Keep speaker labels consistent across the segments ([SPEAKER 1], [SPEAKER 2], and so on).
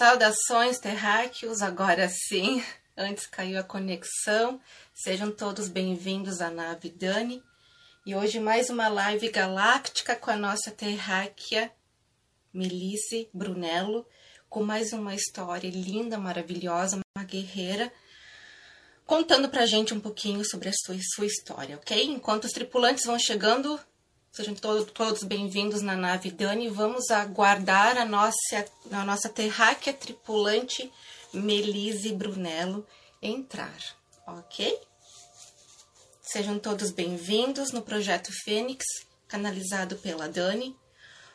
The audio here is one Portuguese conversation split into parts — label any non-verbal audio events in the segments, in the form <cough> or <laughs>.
[SPEAKER 1] Saudações, terráqueos, agora sim. <laughs> Antes caiu a conexão. Sejam todos bem-vindos à nave Dani. E hoje mais uma live galáctica com a nossa terráquea Melisse Brunello, com mais uma história linda, maravilhosa, uma guerreira, contando pra gente um pouquinho sobre a sua, sua história, ok? Enquanto os tripulantes vão chegando, Sejam todos, todos bem-vindos na nave Dani. Vamos aguardar a nossa, a nossa terráquea tripulante Melise Brunello entrar, ok? Sejam todos bem-vindos no projeto Fênix, canalizado pela Dani.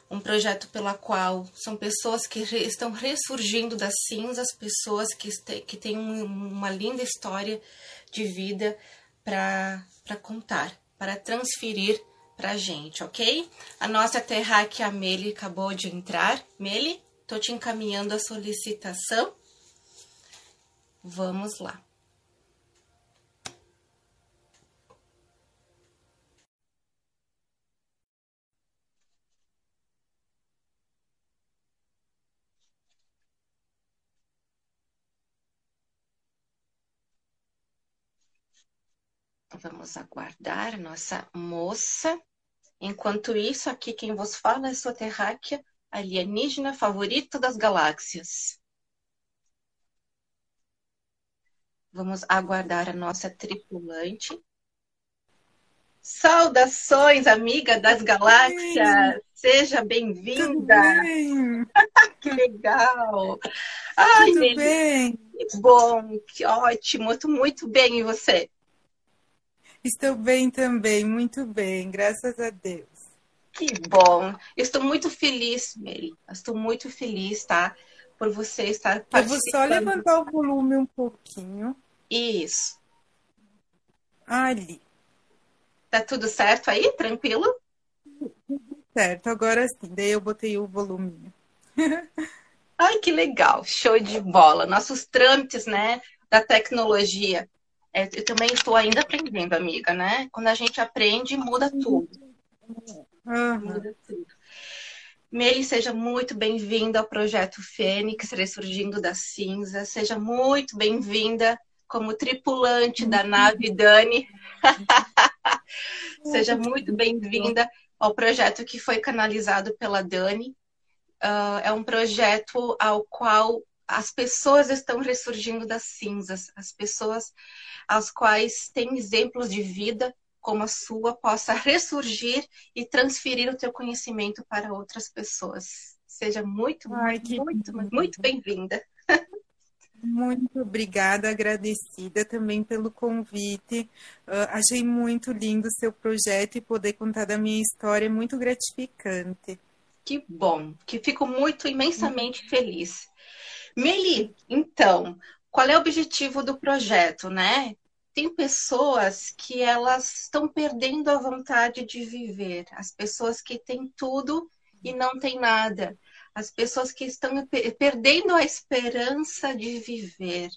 [SPEAKER 1] Um projeto pela qual são pessoas que re, estão ressurgindo das cinzas, pessoas que, que têm uma linda história de vida para contar, para transferir pra gente, ok? A nossa terráquea Meli acabou de entrar. Meli, tô te encaminhando a solicitação. Vamos lá. Vamos aguardar nossa moça. Enquanto isso, aqui quem vos fala é sua terráquea alienígena favorita das galáxias. Vamos aguardar a nossa tripulante. Saudações, amiga das galáxias! Seja bem-vinda!
[SPEAKER 2] Bem. <laughs>
[SPEAKER 1] que legal! Ai,
[SPEAKER 2] Tudo bem?
[SPEAKER 1] Que bom, que ótimo! Estou muito bem, e você?
[SPEAKER 2] Estou bem também, muito bem, graças a Deus.
[SPEAKER 1] Que bom. Estou muito feliz, Mary. Estou muito feliz, tá? Por você estar
[SPEAKER 2] participando. Eu vou só levantar o volume um pouquinho.
[SPEAKER 1] Isso.
[SPEAKER 2] Ali.
[SPEAKER 1] Tá tudo certo aí? Tranquilo?
[SPEAKER 2] Certo, agora sim. Daí eu botei o volume. <laughs>
[SPEAKER 1] Ai, que legal. Show de bola. Nossos trâmites, né, da tecnologia eu também estou ainda aprendendo, amiga, né? Quando a gente aprende, muda tudo.
[SPEAKER 2] Uhum.
[SPEAKER 1] Muda tudo. Meli, seja muito bem-vinda ao projeto Fênix, Ressurgindo das Cinzas. Seja muito bem-vinda como tripulante da nave Dani. <laughs> seja muito bem-vinda ao projeto que foi canalizado pela Dani. Uh, é um projeto ao qual as pessoas estão ressurgindo das cinzas, as pessoas às quais tem exemplos de vida como a sua possa <laughs> ressurgir e transferir o teu conhecimento para outras pessoas. Seja muito,
[SPEAKER 2] Ai,
[SPEAKER 1] muito, muito, muito bem-vinda.
[SPEAKER 2] Muito obrigada, agradecida também pelo convite. Uh, achei muito lindo o seu projeto e poder contar da minha história é muito gratificante.
[SPEAKER 1] Que bom, que fico muito imensamente feliz. Meli, então, qual é o objetivo do projeto, né? Tem pessoas que elas estão perdendo a vontade de viver, as pessoas que têm tudo e não têm nada, as pessoas que estão perdendo a esperança de viver.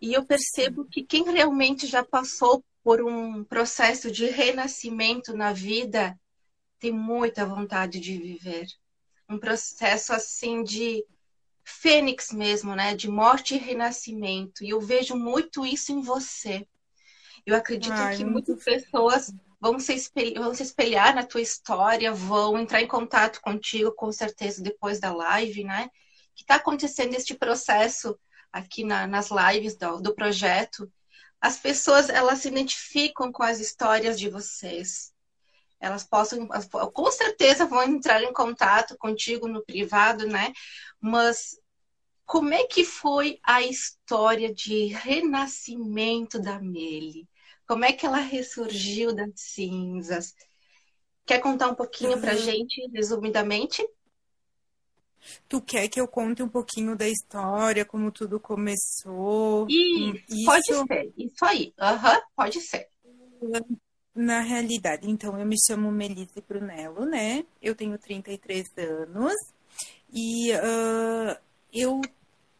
[SPEAKER 1] E eu percebo que quem realmente já passou por um processo de renascimento na vida tem muita vontade de viver. Um processo assim de fênix mesmo, né? De morte e renascimento. E eu vejo muito isso em você. Eu acredito Ai, que muitas pessoas vão se, espelhar, vão se espelhar na tua história, vão entrar em contato contigo, com certeza, depois da live, né? Que está acontecendo este processo aqui na, nas lives do, do projeto. As pessoas, elas se identificam com as histórias de vocês elas possam, com certeza vão entrar em contato contigo no privado, né? Mas como é que foi a história de renascimento da Meli? Como é que ela ressurgiu das cinzas? Quer contar um pouquinho uhum. pra gente, resumidamente?
[SPEAKER 2] Tu quer que eu conte um pouquinho da história, como tudo começou?
[SPEAKER 1] Isso, isso... pode ser, isso aí. Uhum, pode ser.
[SPEAKER 2] Na realidade, então, eu me chamo Melise Brunello, né? Eu tenho 33 anos e uh, eu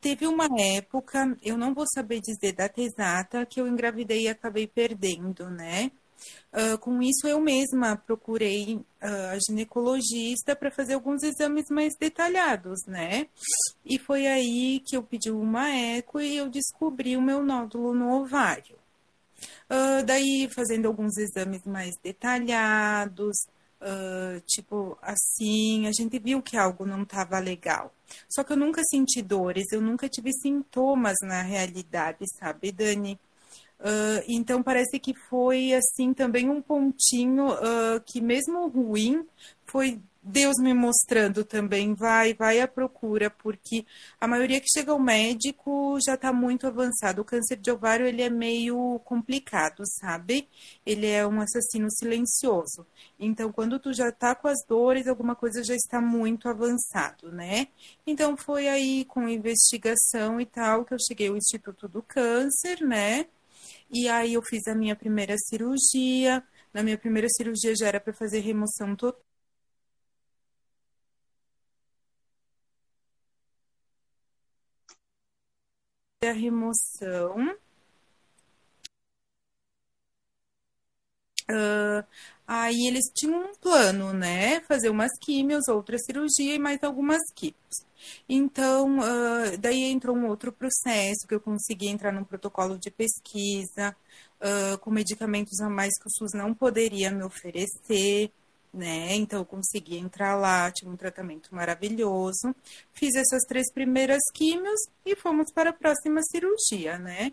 [SPEAKER 2] teve uma época, eu não vou saber dizer data exata, que eu engravidei e acabei perdendo, né? Uh, com isso, eu mesma procurei uh, a ginecologista para fazer alguns exames mais detalhados, né? E foi aí que eu pedi uma eco e eu descobri o meu nódulo no ovário. Uh, daí, fazendo alguns exames mais detalhados, Uh, tipo assim, a gente viu que algo não estava legal. Só que eu nunca senti dores, eu nunca tive sintomas na realidade, sabe, Dani? Uh, então parece que foi assim também um pontinho uh, que mesmo ruim foi Deus me mostrando também, vai, vai à procura, porque a maioria que chega ao médico já está muito avançado. O câncer de ovário, ele é meio complicado, sabe? Ele é um assassino silencioso. Então, quando tu já está com as dores, alguma coisa já está muito avançado, né? Então, foi aí com investigação e tal que eu cheguei ao Instituto do Câncer, né? E aí eu fiz a minha primeira cirurgia. Na minha primeira cirurgia já era para fazer remoção total a remoção. Uh, aí eles tinham um plano, né? Fazer umas químios, outra cirurgia e mais algumas químios. Então, uh, daí entrou um outro processo que eu consegui entrar num protocolo de pesquisa uh, com medicamentos a mais que o SUS não poderia me oferecer né? Então eu consegui entrar lá, tive um tratamento maravilhoso. Fiz essas três primeiras químios e fomos para a próxima cirurgia, né?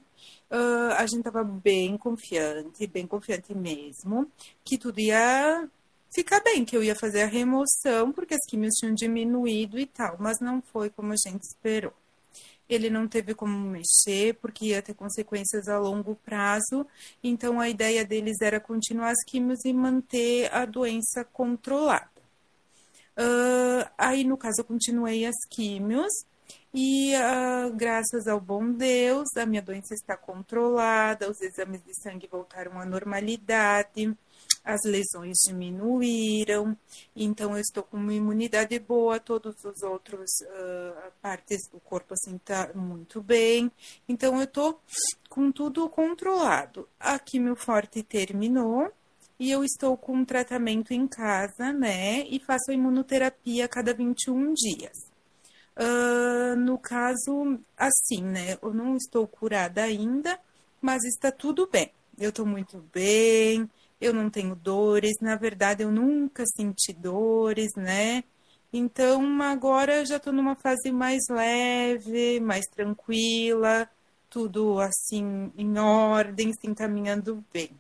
[SPEAKER 2] Uh, a gente estava bem confiante, bem confiante mesmo, que tudo ia ficar bem, que eu ia fazer a remoção, porque as químios tinham diminuído e tal, mas não foi como a gente esperou ele não teve como mexer, porque ia ter consequências a longo prazo. Então, a ideia deles era continuar as químios e manter a doença controlada. Uh, aí, no caso, eu continuei as químios e, uh, graças ao bom Deus, a minha doença está controlada, os exames de sangue voltaram à normalidade as lesões diminuíram, então eu estou com uma imunidade boa, todos os outros uh, partes do corpo assim tá muito bem, então eu estou com tudo controlado. A quimio forte terminou e eu estou com um tratamento em casa, né, e faço a imunoterapia a cada 21 dias. Uh, no caso, assim, né, eu não estou curada ainda, mas está tudo bem. Eu estou muito bem, eu não tenho dores, na verdade eu nunca senti dores, né? Então agora eu já estou numa fase mais leve, mais tranquila, tudo assim em ordem, se encaminhando bem.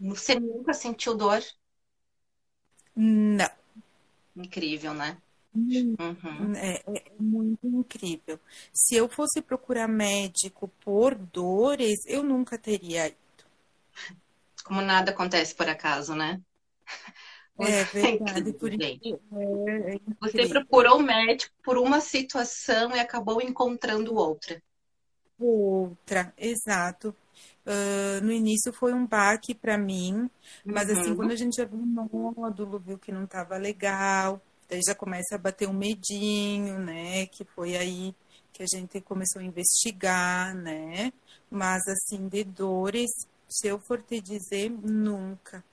[SPEAKER 1] Você nunca sentiu dor?
[SPEAKER 2] Não.
[SPEAKER 1] Incrível, né?
[SPEAKER 2] Uhum. É, é, muito incrível. Se eu fosse procurar médico por dores, eu nunca teria
[SPEAKER 1] como nada acontece por acaso, né? <laughs>
[SPEAKER 2] É verdade. Por
[SPEAKER 1] isso, é, é Você procurou o médico por uma situação e acabou encontrando outra.
[SPEAKER 2] Outra, exato. Uh, no início foi um baque para mim, mas assim, uhum. assim, quando a gente já viu um módulo, viu que não estava legal, daí já começa a bater um medinho, né? Que foi aí que a gente começou a investigar, né? Mas assim, de dores, se eu for te dizer, nunca.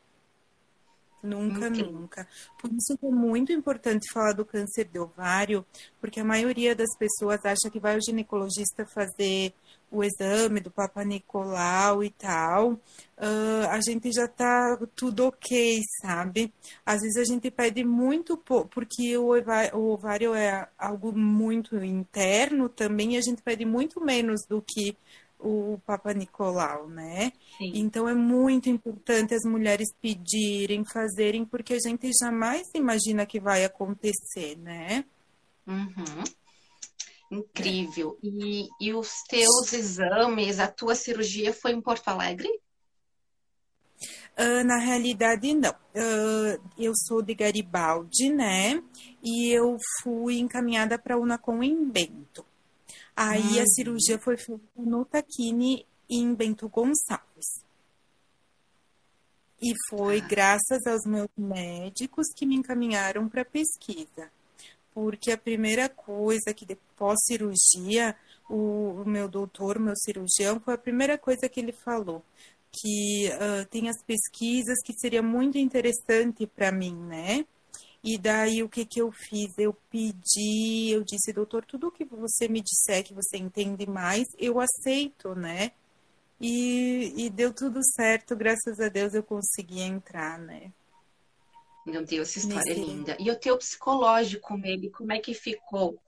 [SPEAKER 2] Nunca, okay. nunca. Por isso que é muito importante falar do câncer de ovário, porque a maioria das pessoas acha que vai ao ginecologista fazer o exame do Papa Nicolau e tal, uh, a gente já tá tudo ok, sabe? Às vezes a gente pede muito pouco, porque o ovário é algo muito interno também, e a gente pede muito menos do que o Papa Nicolau, né? Sim. Então é muito importante as mulheres pedirem, fazerem, porque a gente jamais imagina que vai acontecer, né?
[SPEAKER 1] Uhum. Incrível. É. E, e os teus exames, a tua cirurgia foi em Porto Alegre?
[SPEAKER 2] Uh, na realidade, não. Uh, eu sou de Garibaldi, né? E eu fui encaminhada para a Unacom em Bento. Aí a cirurgia foi feita no Taquini em Bento Gonçalves. E foi ah. graças aos meus médicos que me encaminharam para pesquisa. Porque a primeira coisa que depois cirurgia, o, o meu doutor, o meu cirurgião, foi a primeira coisa que ele falou. que uh, tem as pesquisas que seria muito interessante para mim, né? E daí o que que eu fiz? Eu pedi, eu disse, doutor, tudo que você me disser que você entende mais, eu aceito, né? E, e deu tudo certo, graças a Deus eu consegui entrar, né?
[SPEAKER 1] Meu Deus, essa história Nesse... é linda. E o teu psicológico, ele, como é que ficou?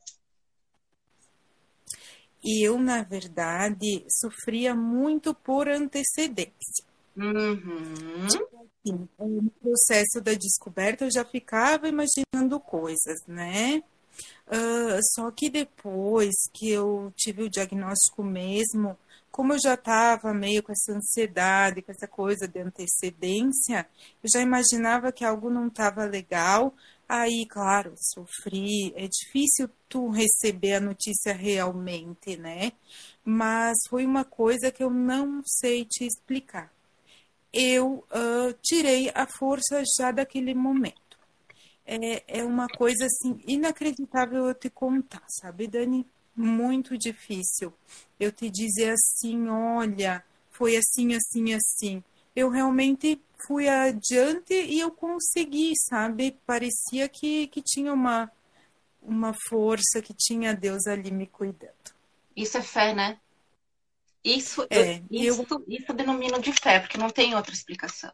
[SPEAKER 2] E eu, na verdade, sofria muito por antecedência.
[SPEAKER 1] Uhum.
[SPEAKER 2] Tipo assim, no processo da descoberta eu já ficava imaginando coisas, né? Uh, só que depois que eu tive o diagnóstico mesmo, como eu já estava meio com essa ansiedade, com essa coisa de antecedência, eu já imaginava que algo não estava legal, Aí, claro, sofri. É difícil tu receber a notícia realmente, né? Mas foi uma coisa que eu não sei te explicar. Eu uh, tirei a força já daquele momento. É, é uma coisa assim inacreditável eu te contar, sabe, Dani? Muito difícil eu te dizer assim, olha, foi assim, assim, assim. Eu realmente fui adiante e eu consegui, sabe? Parecia que, que tinha uma, uma força, que tinha Deus ali me cuidando.
[SPEAKER 1] Isso é fé, né? Isso, é, eu, isso, eu... isso denomino de fé, porque não tem outra explicação.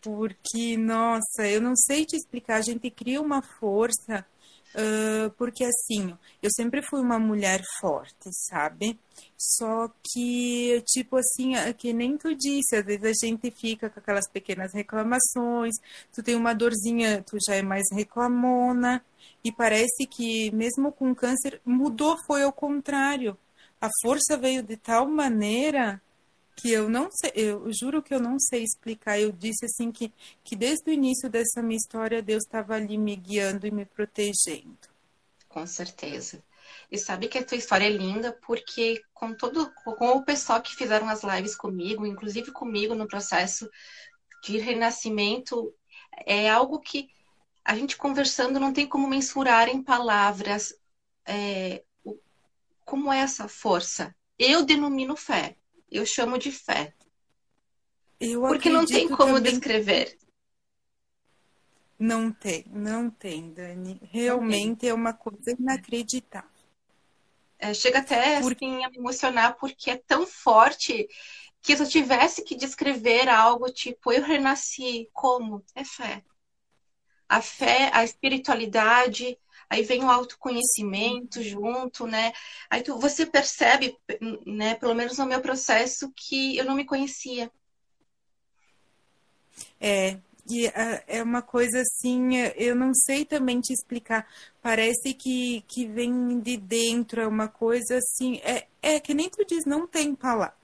[SPEAKER 2] Porque, nossa, eu não sei te explicar, a gente cria uma força Uh, porque assim, eu sempre fui uma mulher forte, sabe? Só que, tipo assim, que nem tu disse, às vezes a gente fica com aquelas pequenas reclamações, tu tem uma dorzinha, tu já é mais reclamona, e parece que mesmo com câncer, mudou, foi ao contrário. A força veio de tal maneira que eu não sei, eu juro que eu não sei explicar. Eu disse assim que, que desde o início dessa minha história Deus estava ali me guiando e me protegendo.
[SPEAKER 1] Com certeza. E sabe que a tua história é linda porque com todo com o pessoal que fizeram as lives comigo, inclusive comigo no processo de renascimento, é algo que a gente conversando não tem como mensurar em palavras é, como é essa força. Eu denomino fé eu chamo de fé. Eu Porque não tem como também... descrever.
[SPEAKER 2] Não tem, não tem, Dani. Realmente tem. é uma coisa inacreditável.
[SPEAKER 1] É, chega até Por... assim, a me emocionar porque é tão forte que se eu tivesse que descrever algo tipo eu renasci, como? É fé. A fé, a espiritualidade, aí vem o autoconhecimento junto, né? Aí tu, você percebe, né, pelo menos no meu processo, que eu não me conhecia.
[SPEAKER 2] É, e uh, é uma coisa assim, eu não sei também te explicar. Parece que, que vem de dentro, é uma coisa assim, é, é que nem tu diz, não tem palavras.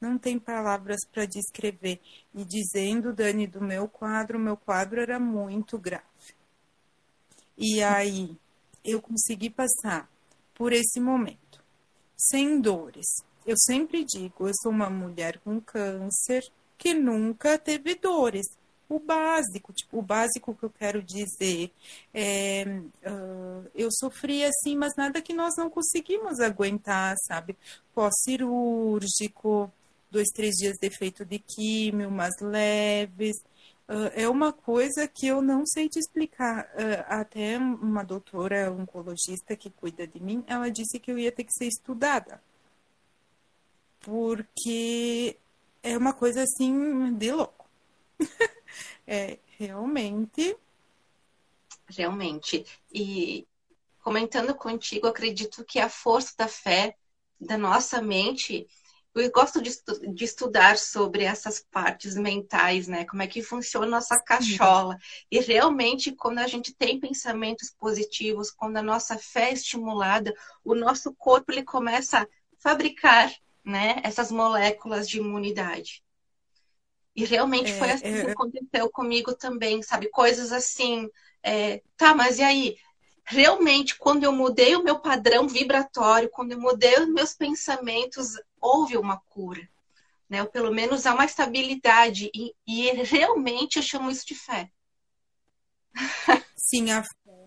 [SPEAKER 2] Não tem palavras para descrever. E dizendo, Dani, do meu quadro, meu quadro era muito grave. E aí eu consegui passar por esse momento sem dores. Eu sempre digo, eu sou uma mulher com câncer que nunca teve dores. O básico, tipo, o básico que eu quero dizer é, uh, eu sofri assim, mas nada que nós não conseguimos aguentar, sabe? Pós-cirúrgico, dois, três dias de efeito de químio, mas leves, Uh, é uma coisa que eu não sei te explicar. Uh, até uma doutora oncologista que cuida de mim, ela disse que eu ia ter que ser estudada. Porque é uma coisa assim de louco. <laughs> é realmente.
[SPEAKER 1] Realmente. E comentando contigo, acredito que a força da fé da nossa mente eu gosto de, de, estudar sobre essas partes mentais, né? Como é que funciona a nossa cachola. E realmente, quando a gente tem pensamentos positivos, quando a nossa fé é estimulada, o nosso corpo ele começa a fabricar, né? Essas moléculas de imunidade. E realmente é, foi assim é... que aconteceu comigo também, sabe? Coisas assim, é, tá, mas e aí? Realmente, quando eu mudei o meu padrão vibratório, quando eu mudei os meus pensamentos, houve uma cura. Né? Ou pelo menos há uma estabilidade. E, e realmente eu chamo isso de fé.
[SPEAKER 2] Sim, a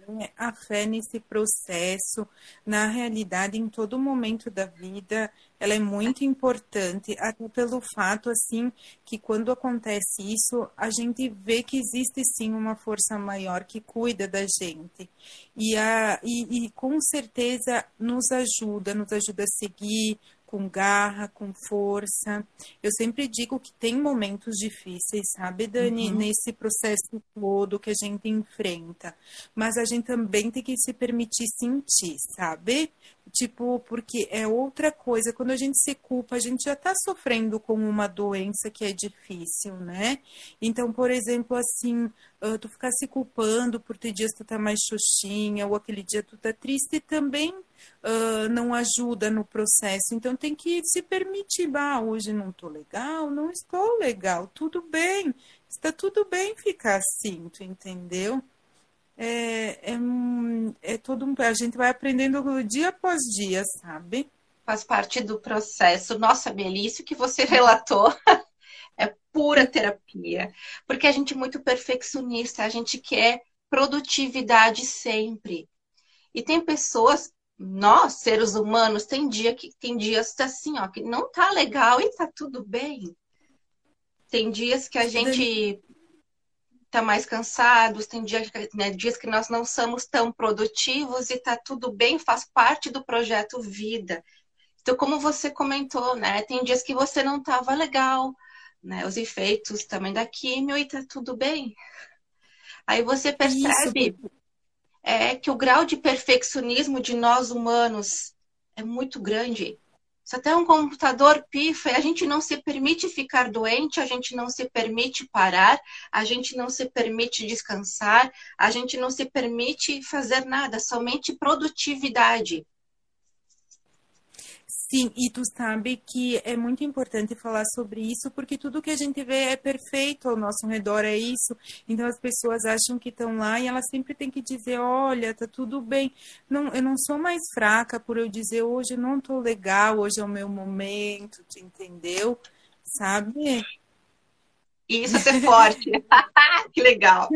[SPEAKER 2] né? A fé nesse processo, na realidade, em todo momento da vida, ela é muito importante, até pelo fato, assim, que quando acontece isso, a gente vê que existe sim uma força maior que cuida da gente. E, a, e, e com certeza nos ajuda, nos ajuda a seguir, com garra, com força. Eu sempre digo que tem momentos difíceis, sabe, Dani, uhum. nesse processo todo que a gente enfrenta. Mas a gente também tem que se permitir sentir, sabe? Tipo, porque é outra coisa. Quando a gente se culpa, a gente já está sofrendo com uma doença que é difícil, né? Então, por exemplo, assim, uh, tu ficar se culpando por ter dias que tu tá mais xoxinha, ou aquele dia tu tá triste, também uh, não ajuda no processo. Então tem que se permitir, ah, hoje não estou legal, não estou legal, tudo bem, está tudo bem ficar assim, tu entendeu? É, é, é todo um, a gente vai aprendendo dia após dia, sabe?
[SPEAKER 1] Faz parte do processo. Nossa, Melissa, que você <laughs> relatou <laughs> é pura terapia. Porque a gente é muito perfeccionista, a gente quer produtividade sempre. E tem pessoas nós, seres humanos, tem dia que tem dias assim, ó, que não tá legal e tá tudo bem. Tem dias que a gente tá mais cansados, tem dias, né, dias que nós não somos tão produtivos e tá tudo bem, faz parte do projeto vida. Então, como você comentou, né, tem dias que você não tava legal, né, os efeitos também da químio e tá tudo bem. Aí você percebe Isso é que o grau de perfeccionismo de nós humanos é muito grande. Se até um computador pifa, a gente não se permite ficar doente, a gente não se permite parar, a gente não se permite descansar, a gente não se permite fazer nada, somente produtividade.
[SPEAKER 2] Sim, e tu sabe que é muito importante falar sobre isso, porque tudo que a gente vê é perfeito ao nosso redor, é isso. Então as pessoas acham que estão lá e elas sempre têm que dizer, olha, tá tudo bem. Não, eu não sou mais fraca por eu dizer, hoje não tô legal, hoje é o meu momento, tu entendeu? Sabe?
[SPEAKER 1] Isso é ser forte. <laughs> que legal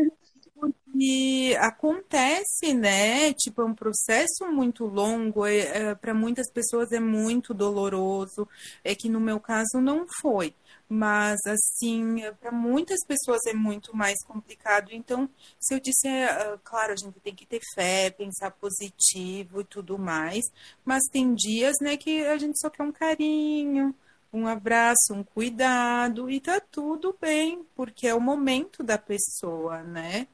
[SPEAKER 2] que acontece, né? Tipo, é um processo muito longo, é, é para muitas pessoas é muito doloroso, é que no meu caso não foi. Mas, assim, para muitas pessoas é muito mais complicado. Então, se eu disser, uh, claro, a gente tem que ter fé, pensar positivo e tudo mais, mas tem dias, né, que a gente só quer um carinho, um abraço, um cuidado, e tá tudo bem, porque é o momento da pessoa, né?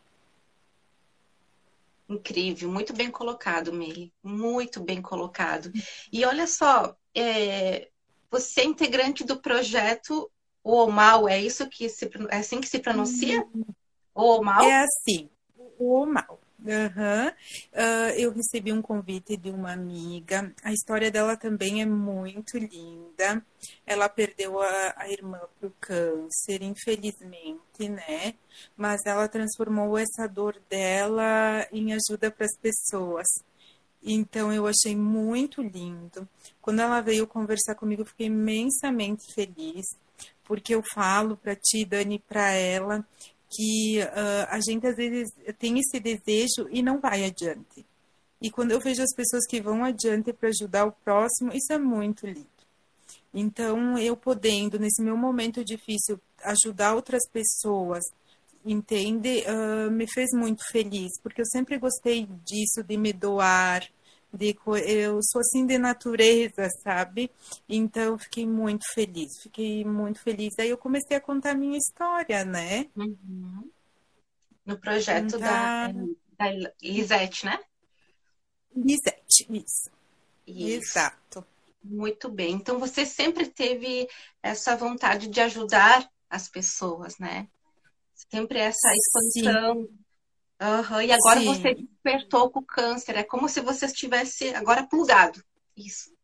[SPEAKER 1] Incrível, muito bem colocado, Meire. Muito bem colocado. E olha só, é, você é integrante do projeto O Omal, é isso que se, é assim que se pronuncia? O Omal?
[SPEAKER 2] É assim, o Omal. Uhum. Uh, eu recebi um convite de uma amiga. A história dela também é muito linda. Ela perdeu a, a irmã para o câncer, infelizmente, né? Mas ela transformou essa dor dela em ajuda para as pessoas. Então eu achei muito lindo. Quando ela veio conversar comigo, eu fiquei imensamente feliz, porque eu falo para ti, Dani, para ela, que uh, a gente às vezes tem esse desejo e não vai adiante. E quando eu vejo as pessoas que vão adiante para ajudar o próximo, isso é muito lindo. Então, eu podendo, nesse meu momento difícil, ajudar outras pessoas, entende? Uh, me fez muito feliz, porque eu sempre gostei disso, de me doar, de, eu sou assim de natureza, sabe? Então fiquei muito feliz, fiquei muito feliz. Aí eu comecei a contar a minha história, né?
[SPEAKER 1] Uhum. No projeto da, da Lisete, né?
[SPEAKER 2] Lisete, isso. isso. Exato.
[SPEAKER 1] Muito bem. Então você sempre teve essa vontade de ajudar as pessoas, né? Sempre essa expansão. Sim Uhum, e agora Sim. você despertou com o câncer. É como se você estivesse agora plugado. Isso.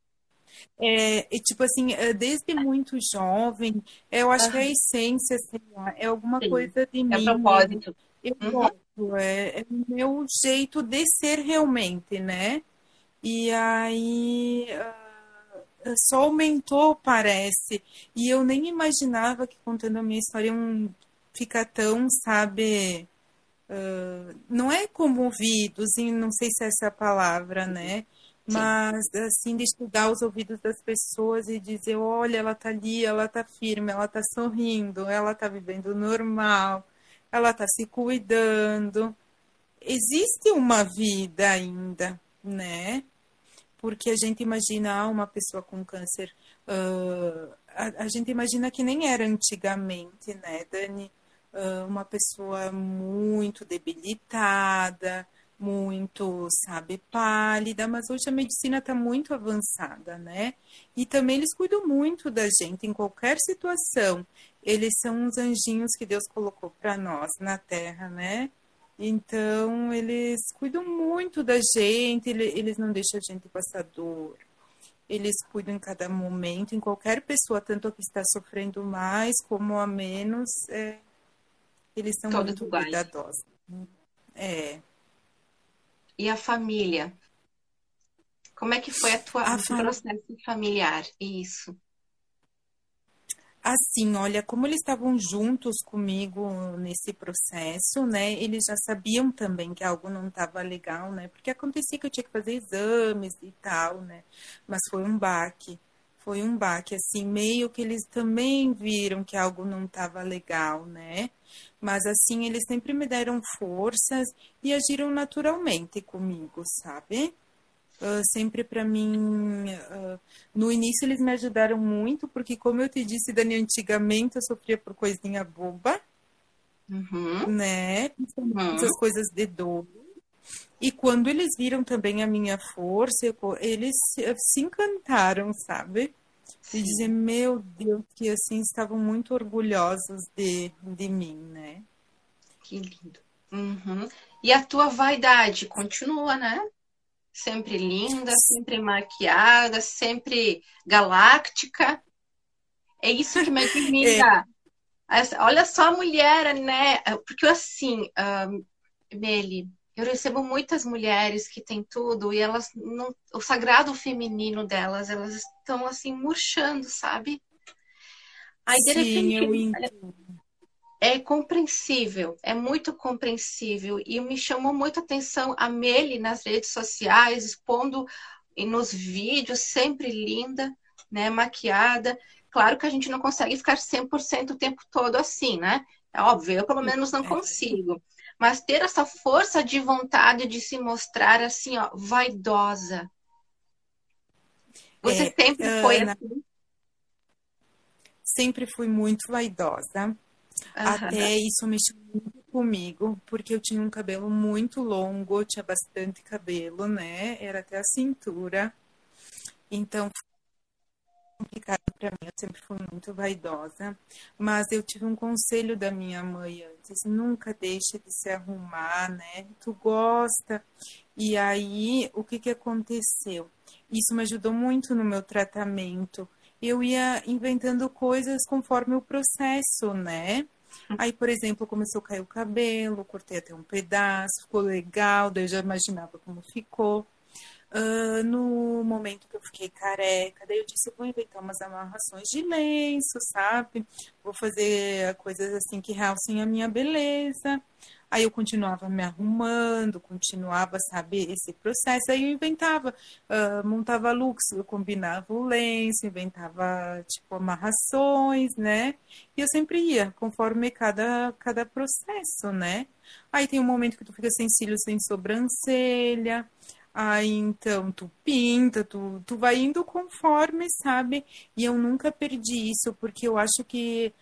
[SPEAKER 2] É, e, tipo assim, é, desde muito jovem, eu acho uhum. que é a essência, lá, é alguma Sim. coisa de mim.
[SPEAKER 1] É propósito.
[SPEAKER 2] Eu uhum. gosto, é, é o meu jeito de ser realmente, né? E aí uh, só aumentou, parece. E eu nem imaginava que contando a minha história um, fica tão, sabe, uh, não é comovidos, e não sei se é essa a palavra, né? Sim. Mas, assim, de estudar os ouvidos das pessoas e dizer: olha, ela tá ali, ela tá firme, ela tá sorrindo, ela tá vivendo normal, ela tá se cuidando. Existe uma vida ainda, né? Porque a gente imagina ah, uma pessoa com câncer, uh, a, a, gente imagina que nem era antigamente, né, Dani? Uh, uma pessoa muito debilitada, muito, sabe, pálida, mas hoje a medicina está muito avançada, né? E também eles cuidam muito da gente em qualquer situação. Eles são uns anjinhos que Deus colocou para nós na Terra, né? Então, eles cuidam muito da gente, eles não deixam a gente passar dor. Eles cuidam em cada momento, em qualquer pessoa, tanto a que está sofrendo mais como a menos, é, eles são Todos muito iguais. cuidadosos. É.
[SPEAKER 1] E a família? Como é que foi a tua a processo familiar? Isso.
[SPEAKER 2] Assim, olha, como eles estavam juntos comigo nesse processo, né? Eles já sabiam também que algo não estava legal, né? Porque acontecia que eu tinha que fazer exames e tal, né? Mas foi um baque. Foi um baque, assim, meio que eles também viram que algo não estava legal, né? Mas assim, eles sempre me deram forças e agiram naturalmente comigo, sabe? Uh, sempre para mim, uh, no início eles me ajudaram muito, porque como eu te disse, Dani, antigamente eu sofria por coisinha boba, uhum. né? Uhum. Essas coisas de dor. E quando eles viram também a minha força, eles se encantaram, sabe? de dizer, meu Deus, que assim estavam muito orgulhosos de, de mim, né?
[SPEAKER 1] Que lindo. Uhum. E a tua vaidade continua, né? Sempre linda, sempre maquiada, sempre galáctica. É isso que me <laughs> admira. É. Olha só a mulher, né? Porque assim, um, Meli, eu recebo muitas mulheres que têm tudo e elas não, o sagrado feminino delas, elas estão assim murchando, sabe?
[SPEAKER 2] Aí de Sim, repente
[SPEAKER 1] é compreensível, é muito compreensível e me chamou muito a atenção a Meli nas redes sociais expondo e nos vídeos sempre linda, né, maquiada. Claro que a gente não consegue ficar 100% o tempo todo assim, né? É óbvio, eu pelo menos não é. consigo mas ter essa força de vontade de se mostrar assim, ó, vaidosa. Você é, sempre Ana, foi assim?
[SPEAKER 2] Sempre fui muito vaidosa. Uhum. Até isso mexeu muito comigo, porque eu tinha um cabelo muito longo, tinha bastante cabelo, né? Era até a cintura. Então complicado para mim, eu sempre fui muito vaidosa, mas eu tive um conselho da minha mãe antes, nunca deixe de se arrumar, né? Tu gosta. E aí, o que que aconteceu? Isso me ajudou muito no meu tratamento. Eu ia inventando coisas conforme o processo, né? Aí, por exemplo, começou a cair o cabelo, cortei até um pedaço, ficou legal, daí eu já imaginava como ficou. Uh, no momento que eu fiquei careca, daí eu disse, vou inventar umas amarrações de lenço, sabe? Vou fazer coisas assim que realcem a minha beleza. Aí eu continuava me arrumando, continuava, sabe, esse processo. Aí eu inventava, uh, montava looks, eu combinava o lenço, inventava, tipo, amarrações, né? E eu sempre ia, conforme cada, cada processo, né? Aí tem um momento que tu fica sem cílios, sem sobrancelha. Aí então tu pinta, tu, tu vai indo conforme, sabe? E eu nunca perdi isso, porque eu acho que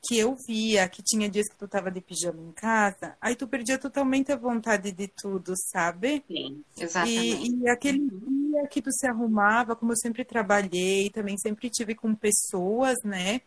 [SPEAKER 2] que eu via que tinha dias que tu tava de pijama em casa, aí tu perdia totalmente a vontade de tudo, sabe?
[SPEAKER 1] Sim, exatamente.
[SPEAKER 2] E, e aquele uhum. dia que tu se arrumava, como eu sempre trabalhei, também sempre tive com pessoas, né?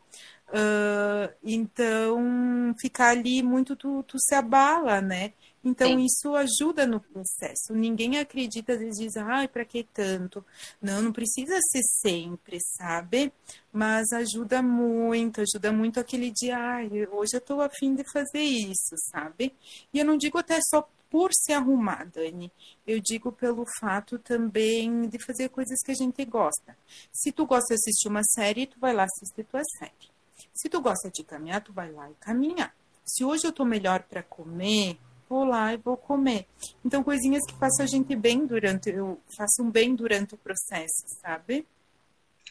[SPEAKER 2] Uh, então, ficar ali muito, tu, tu se abala, né? Então, Sim. isso ajuda no processo. Ninguém acredita, às vezes diz, ai, para que tanto? Não, não precisa ser sempre, sabe? Mas ajuda muito, ajuda muito aquele dia, ai, hoje eu estou afim de fazer isso, sabe? E eu não digo até só por se arrumar, Dani. Eu digo pelo fato também de fazer coisas que a gente gosta. Se tu gosta de assistir uma série, tu vai lá assistir tua série. Se tu gosta de caminhar, tu vai lá e caminhar. Se hoje eu tô melhor para comer, vou lá e vou comer. Então, coisinhas que façam a gente bem durante, eu faço um bem durante o processo, sabe?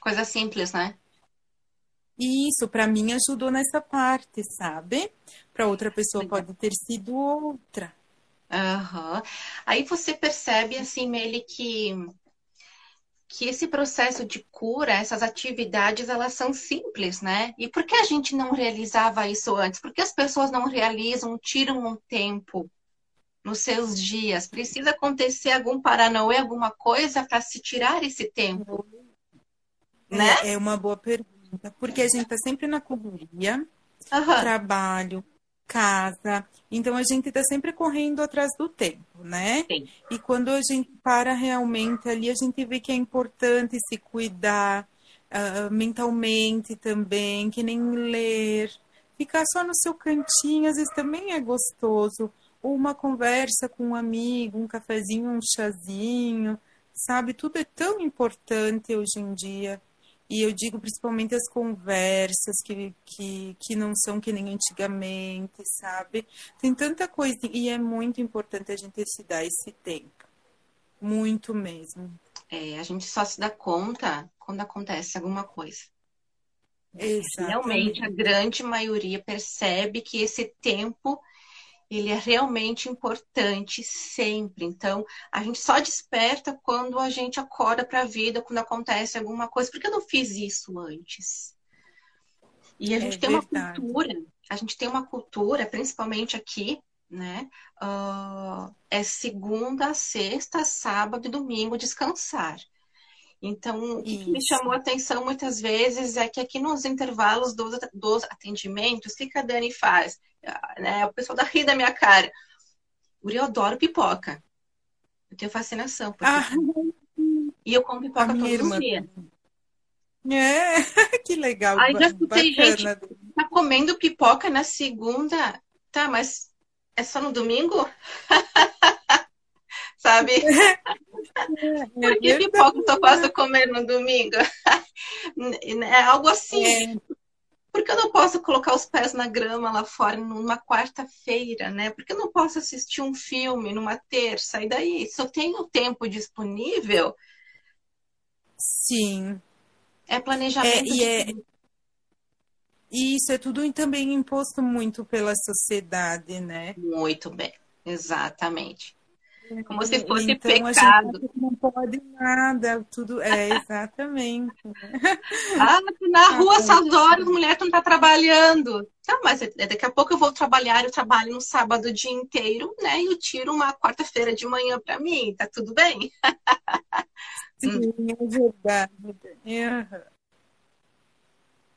[SPEAKER 1] Coisa simples, né?
[SPEAKER 2] Isso, para mim ajudou nessa parte, sabe? Para outra pessoa pode ter sido outra.
[SPEAKER 1] Uhum. Aí você percebe, assim, Meli, que, que esse processo de cura, essas atividades, elas são simples, né? E por que a gente não realizava isso antes? Por que as pessoas não realizam, tiram um tempo nos seus dias? Precisa acontecer algum paranauê, alguma coisa para se tirar esse tempo?
[SPEAKER 2] Né? É, é uma boa pergunta, porque a gente está sempre na correria, uhum. trabalho, casa. Então a gente está sempre correndo atrás do tempo, né? Sim. E quando a gente para realmente ali, a gente vê que é importante se cuidar uh, mentalmente também, que nem ler. Ficar só no seu cantinho, às vezes também é gostoso. Ou uma conversa com um amigo, um cafezinho, um chazinho, sabe? Tudo é tão importante hoje em dia. E eu digo principalmente as conversas que, que, que não são que nem antigamente, sabe? Tem tanta coisa e é muito importante a gente se dar esse tempo. Muito mesmo.
[SPEAKER 1] É, a gente só se dá conta quando acontece alguma coisa.
[SPEAKER 2] Exatamente.
[SPEAKER 1] Realmente, a grande maioria percebe que esse tempo ele é realmente importante sempre. Então, a gente só desperta quando a gente acorda para a vida, quando acontece alguma coisa. Porque eu não fiz isso antes? E a é gente tem verdade. uma cultura, a gente tem uma cultura, principalmente aqui, né? Uh, é segunda, sexta, sábado e domingo descansar. Então, o que me chamou a atenção muitas vezes é que aqui nos intervalos dos, dos atendimentos, o que a Dani faz? né? O pessoal dá rir da minha cara. Eu adoro pipoca. Eu tenho fascinação por ah. <laughs> E eu como pipoca todos irmã. os dias.
[SPEAKER 2] É, <laughs> que legal.
[SPEAKER 1] Aí já escutei gente tá comendo pipoca na segunda. Tá, mas é só no domingo? <laughs> Sabe? <laughs> É, <laughs> por que pipoca eu tô quase comer no domingo? <laughs> É algo assim. É. Porque eu não posso colocar os pés na grama lá fora numa quarta-feira, né? Porque eu não posso assistir um filme numa terça. E daí, se eu tenho tempo disponível.
[SPEAKER 2] Sim.
[SPEAKER 1] É planejamento. É,
[SPEAKER 2] e é... Isso é tudo também imposto muito pela sociedade, né?
[SPEAKER 1] Muito bem, exatamente. Como se fosse então, pecado.
[SPEAKER 2] não pode nada, tudo é exatamente. <laughs>
[SPEAKER 1] ah, na rua essas horas, a mulher não está trabalhando. Tá, mas é, daqui a pouco eu vou trabalhar, eu trabalho no sábado o dia inteiro, né? E eu tiro uma quarta-feira de manhã para mim, tá tudo bem? <laughs>
[SPEAKER 2] Sim, é verdade. Uhum.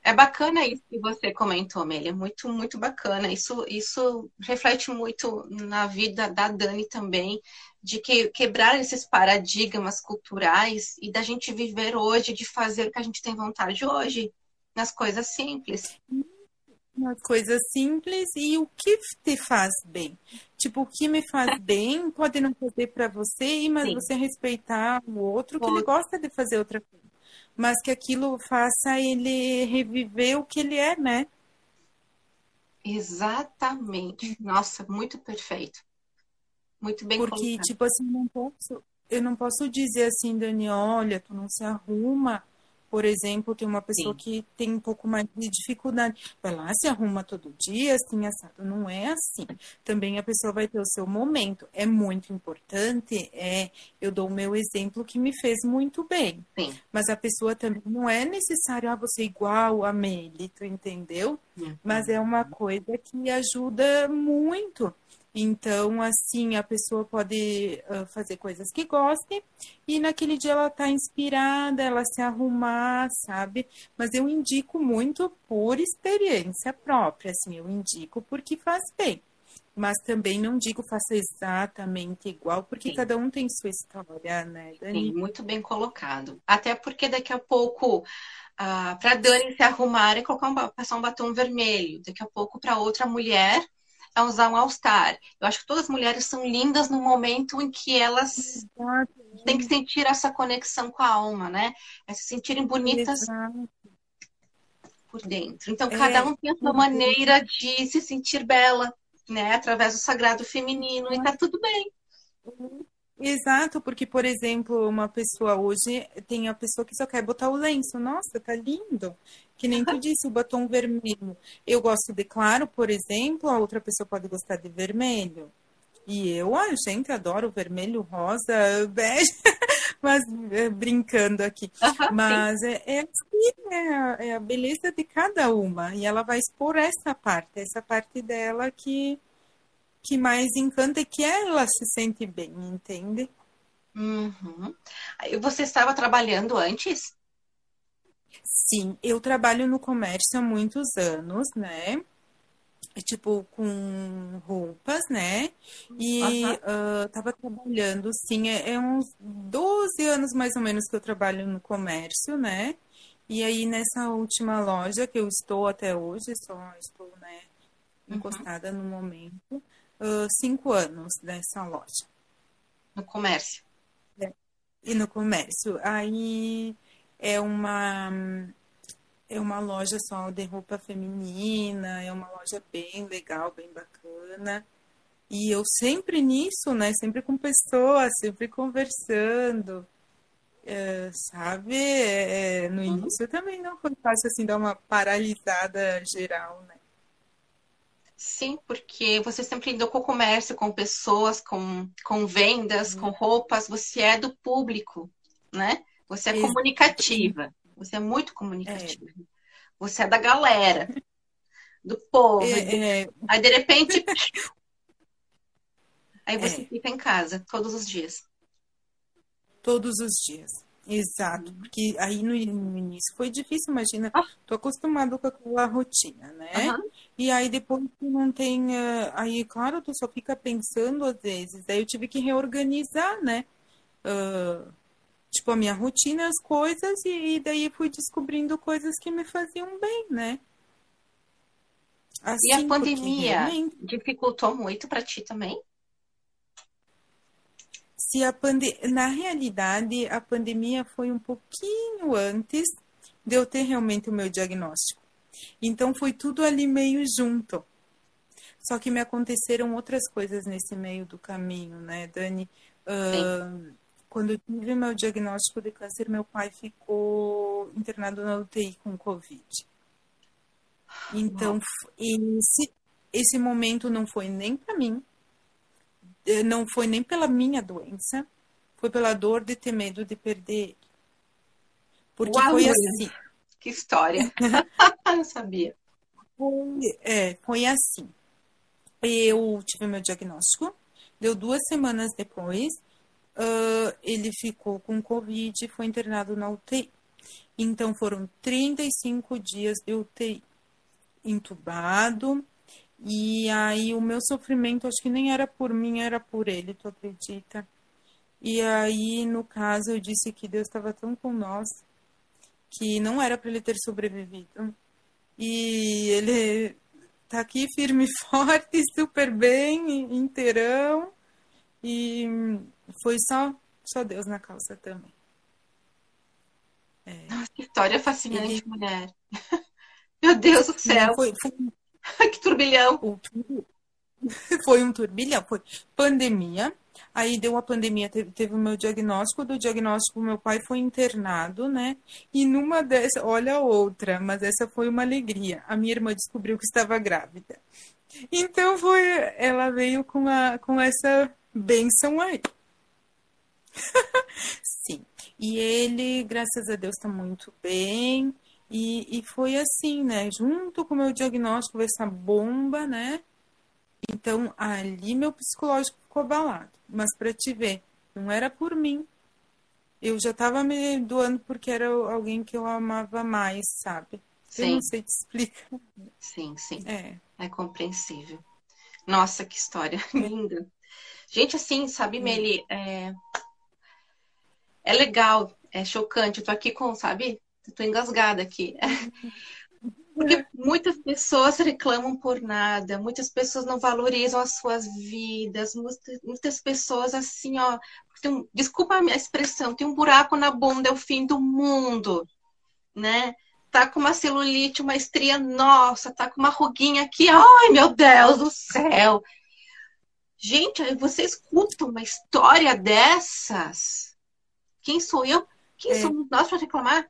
[SPEAKER 1] É bacana isso que você comentou, Amélia. É muito, muito bacana. Isso, isso reflete muito na vida da Dani também, de que, quebrar esses paradigmas culturais e da gente viver hoje, de fazer o que a gente tem vontade hoje, nas coisas simples.
[SPEAKER 2] Nas coisas simples e o que te faz bem. Tipo, o que me faz bem pode não fazer para você, mas Sim. você respeitar o outro que ele gosta de fazer outra coisa mas que aquilo faça ele reviver o que ele é, né?
[SPEAKER 1] Exatamente. Nossa, muito perfeito. Muito bem
[SPEAKER 2] Porque,
[SPEAKER 1] colocado.
[SPEAKER 2] tipo assim, não posso, eu não posso dizer assim, Dani, olha, tu não se arruma por exemplo, tem uma pessoa Sim. que tem um pouco mais de dificuldade. Vai lá, se arruma todo dia, assim, assado. Não é assim. Também a pessoa vai ter o seu momento. É muito importante, é, eu dou o meu exemplo que me fez muito bem.
[SPEAKER 1] Sim.
[SPEAKER 2] Mas a pessoa também não é necessário, ah, você é igual a Meli, tu entendeu? Uhum. Mas é uma coisa que ajuda muito. Então, assim, a pessoa pode uh, fazer coisas que goste e naquele dia ela tá inspirada, ela se arrumar, sabe? Mas eu indico muito por experiência própria, assim, eu indico porque faz bem. Mas também não digo faça exatamente igual, porque Sim. cada um tem sua história, né,
[SPEAKER 1] Dani? Sim, muito bem colocado. Até porque daqui a pouco, ah, para Dani se arrumar e colocar um, passar um batom vermelho, daqui a pouco para outra mulher a usar um All-Star. Eu acho que todas as mulheres são lindas no momento em que elas têm que sentir essa conexão com a alma, né? É se sentirem bonitas Exato. por dentro. Então, é, cada um tem a sua maneira de se sentir bela, né? Através do sagrado feminino, e tá tudo bem.
[SPEAKER 2] Exato, porque, por exemplo, uma pessoa hoje tem a pessoa que só quer botar o lenço. Nossa, tá lindo. Que nem tu <laughs> disse, o batom vermelho. Eu gosto de claro, por exemplo, a outra pessoa pode gostar de vermelho. E eu, a gente, adoro vermelho, rosa, <laughs> bege, mas é, brincando aqui. <laughs> mas é, é assim, é a, é a beleza de cada uma. E ela vai expor essa parte, essa parte dela que que mais encanta e que ela se sente bem, entende?
[SPEAKER 1] Uhum. Você estava trabalhando antes?
[SPEAKER 2] Sim, eu trabalho no comércio há muitos anos, né? Tipo, com roupas, né? E uhum. uh, tava trabalhando, sim, é, é, uns 12 anos mais ou menos que eu trabalho no comércio, né? E aí, nessa última loja que eu estou até hoje, só estou, né, uhum. encostada uhum. no momento, uh, cinco anos nessa loja.
[SPEAKER 1] No comércio.
[SPEAKER 2] É. E no comércio. Aí é uma é uma loja só de roupa feminina, é uma loja bem legal, bem bacana. E eu sempre nisso, né? Sempre com pessoas, sempre conversando. É, sabe? É, no uhum. início também não foi fácil assim dar uma paralisada geral, né?
[SPEAKER 1] Sim, porque você sempre lidou com o comércio, com pessoas, com, com vendas, uhum. com roupas, você é do público, né? Você é comunicativa, você é muito comunicativa. É. Você é da galera, do povo. É, é... Aí, de repente, <laughs> aí você é. fica em casa todos os dias.
[SPEAKER 2] Todos os dias. Exato, uhum. porque aí no, início foi difícil, imagina, ah. tô acostumado com aquela rotina, né? Uhum. E aí depois tu não tem, uh, aí claro, tu só fica pensando às vezes, daí eu tive que reorganizar, né? Uh, tipo, a minha rotina, as coisas, e, e, daí fui descobrindo coisas que me faziam bem, né?
[SPEAKER 1] Assim, e a assim, pandemia realmente... dificultou muito para ti também?
[SPEAKER 2] Se a pande... na realidade a pandemia foi um pouquinho antes de eu ter realmente o meu diagnóstico. Então foi tudo ali meio junto. Só que me aconteceram outras coisas nesse meio do caminho, né, Dani? Uh, quando eu tive meu diagnóstico de câncer, meu pai ficou internado na UTI com Covid. Então, esse, esse momento não foi nem para mim, não foi nem pela minha doença, foi pela dor de ter medo de perder ele.
[SPEAKER 1] Porque Uau, foi assim. Que história! <laughs> não sabia.
[SPEAKER 2] Foi, é, foi assim. Eu tive meu diagnóstico, deu duas semanas depois, uh, ele ficou com Covid e foi internado na UTI. Então foram 35 dias de UTI, entubado, e aí o meu sofrimento acho que nem era por mim, era por ele, tu acredita? E aí, no caso, eu disse que Deus estava tão com nós que não era para ele ter sobrevivido. E ele tá aqui firme e <laughs> forte, super bem, inteirão. E foi só, só Deus na calça também.
[SPEAKER 1] É. Nossa, que história fascinante, ele... mulher. <laughs> Meu Deus do céu. Foi, foi, <laughs> que turbilhão!
[SPEAKER 2] Foi um turbilhão, foi pandemia. Aí deu a pandemia, teve, teve o meu diagnóstico. Do diagnóstico, meu pai foi internado, né? E numa dessas, olha a outra, mas essa foi uma alegria. A minha irmã descobriu que estava grávida. Então foi, ela veio com, a, com essa benção aí. <laughs> Sim. E ele, graças a Deus, está muito bem. E, e foi assim, né? Junto com o meu diagnóstico, essa bomba, né? Então, ali meu psicológico ficou abalado. Mas para te ver, não era por mim. Eu já estava me doando porque era alguém que eu amava mais, sabe? Sim. Eu não sei te explicar.
[SPEAKER 1] Sim, sim. É. É compreensível. Nossa, que história <laughs> linda. Gente, assim, sabe, Meli, é... é legal, é chocante. Eu tô aqui com, sabe, Estou engasgada aqui. <laughs> Porque muitas pessoas reclamam por nada, muitas pessoas não valorizam as suas vidas, muitas pessoas assim, ó, tem, desculpa a minha expressão, tem um buraco na bunda, é o fim do mundo, né? tá com uma celulite, uma estria, nossa, tá com uma ruguinha aqui, ai meu Deus do céu. Gente, você escuta uma história dessas. Quem sou eu? Quem é. somos nós para reclamar?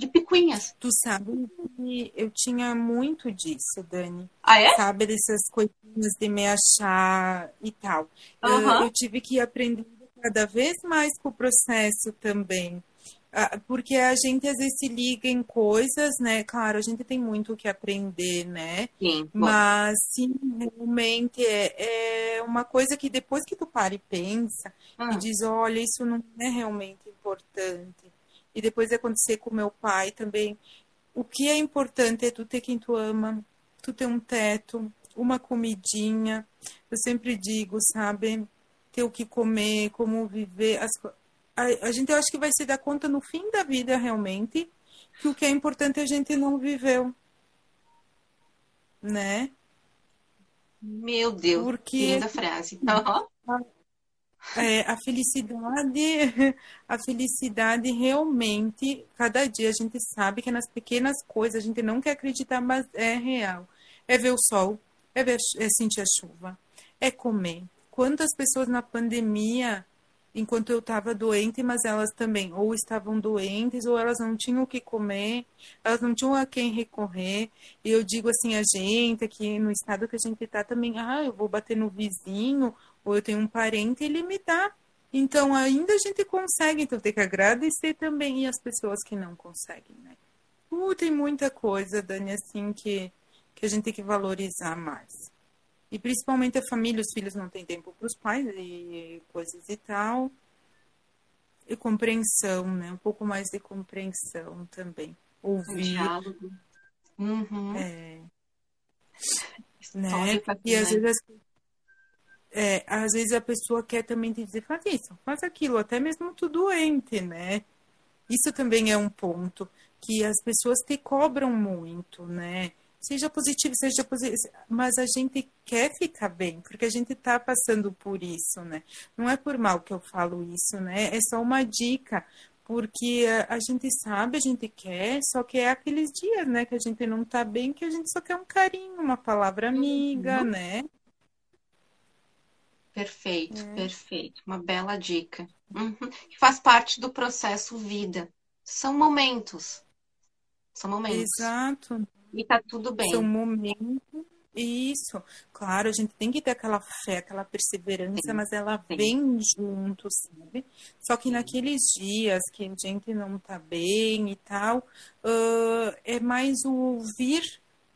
[SPEAKER 1] De picuinhas.
[SPEAKER 2] Tu sabe que eu tinha muito disso, Dani.
[SPEAKER 1] Ah, é?
[SPEAKER 2] Sabe, dessas coisinhas de me achar e tal. Uhum. Eu, eu tive que aprender cada vez mais com o processo também. Ah, porque a gente às vezes se liga em coisas, né? Claro, a gente tem muito o que aprender, né?
[SPEAKER 1] Sim.
[SPEAKER 2] Mas sim, realmente é, é uma coisa que depois que tu para e pensa ah. e diz, olha, isso não é realmente importante. E depois acontecer com meu pai também. O que é importante é tu ter quem tu ama, tu ter um teto, uma comidinha. Eu sempre digo, sabe? Ter o que comer, como viver. As, a, a gente eu acho que vai se dar conta no fim da vida realmente que o que é importante a gente não viveu. Né?
[SPEAKER 1] Meu Deus, Porque linda frase. Uhum.
[SPEAKER 2] É, a felicidade, <laughs> a felicidade realmente, cada dia a gente sabe que nas pequenas coisas a gente não quer acreditar, mas é real. É ver o sol, é, ver, é sentir a chuva, é comer. Quantas pessoas na pandemia enquanto eu estava doente, mas elas também ou estavam doentes ou elas não tinham o que comer, elas não tinham a quem recorrer. E eu digo assim, a gente aqui no estado que a gente está também, ah, eu vou bater no vizinho ou eu tenho um parente, ele me dá. Então ainda a gente consegue, então tem que agradecer também e as pessoas que não conseguem, né? Uh, tem muita coisa, Dani, assim que que a gente tem que valorizar mais. E principalmente a família, os filhos não têm tempo para os pais e coisas e tal. E compreensão, né? Um pouco mais de compreensão também. Ouvir.
[SPEAKER 1] diálogo. Uhum.
[SPEAKER 2] É. Né? E às vezes, é, às vezes a pessoa quer também te dizer, faz isso, faz aquilo, até mesmo tu doente, né? Isso também é um ponto que as pessoas te cobram muito, né? seja positivo, seja positivo, mas a gente quer ficar bem, porque a gente está passando por isso, né? Não é por mal que eu falo isso, né? É só uma dica, porque a, gente sabe, a gente quer, só que é aqueles dias, né, que a gente não está bem, que a gente só quer um carinho, uma palavra amiga, uhum. né?
[SPEAKER 1] Perfeito, é. perfeito. Uma bela dica. Uhum. Faz parte do processo vida. São momentos. São momentos.
[SPEAKER 2] Exato.
[SPEAKER 1] E tá tudo bem.
[SPEAKER 2] São momentos. Isso, claro, a gente tem que ter aquela fé, aquela perseverança, sim, mas ela sim. vem junto, sabe? Só que sim. naqueles dias que a gente não tá bem e tal, uh, é mais o ouvir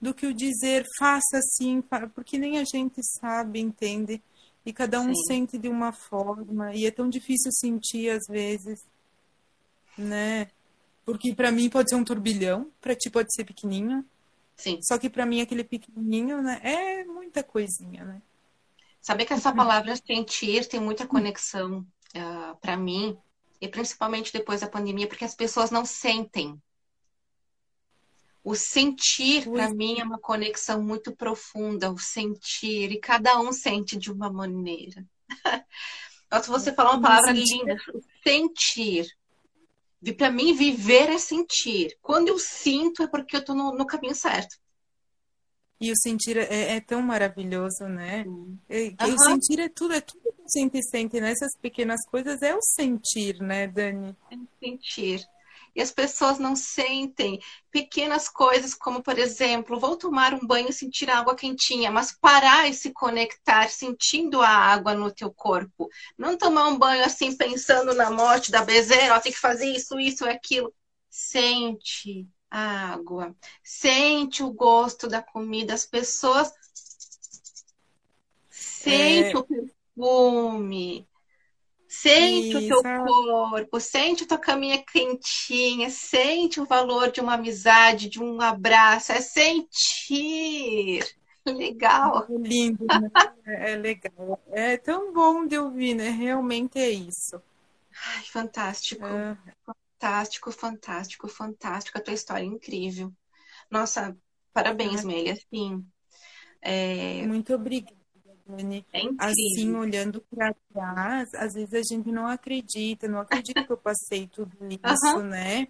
[SPEAKER 2] do que o dizer faça assim, porque nem a gente sabe, entende? E cada um sente de uma forma, e é tão difícil sentir às vezes, né? Porque para mim pode ser um turbilhão, para ti pode ser pequenininho,
[SPEAKER 1] Sim.
[SPEAKER 2] Só que para mim aquele pequenininho, né, é muita coisinha, né?
[SPEAKER 1] Saber que essa uhum. palavra sentir tem muita conexão uh, ah, para mim, e principalmente depois da pandemia, porque as pessoas não sentem. O sentir, para mim, é uma conexão muito profunda, o sentir, e cada um sente de uma maneira. <laughs> Nossa, você falou uma palavra linda, sentir para mim, viver é sentir. Quando eu sinto, é porque eu estou no, no, caminho certo.
[SPEAKER 2] E o sentir é, é tão maravilhoso, né? É, uhum. O sentir é tudo, é tudo que a gente sente nessas pequenas coisas, é o sentir, né, Dani?
[SPEAKER 1] É o sentir e as pessoas não sentem pequenas coisas, como, por exemplo, vou tomar um banho e sentir a água quentinha, mas parar e se conectar sentindo a água no teu corpo. Não tomar um banho assim pensando na morte da bezerra, ó, tem que fazer isso, isso, aquilo. Sente a água, sente o gosto da comida, as pessoas sente é... o perfume, Sente Isso. o teu corpo, sente a tua caminha quentinha, sente o valor de uma amizade, de um abraço, é sentir. Legal.
[SPEAKER 2] É lindo, né? é legal. É tão bom de ouvir, né? Realmente é isso.
[SPEAKER 1] Ai, fantástico. É. Fantástico, fantástico, fantástico. A tua história é incrível. Nossa, parabéns, é. Melia. Assim,
[SPEAKER 2] é... Muito obrigada. Dani, é assim, olhando para trás, às vezes a gente não acredita, não acredita que eu passei tudo isso, uhum. né?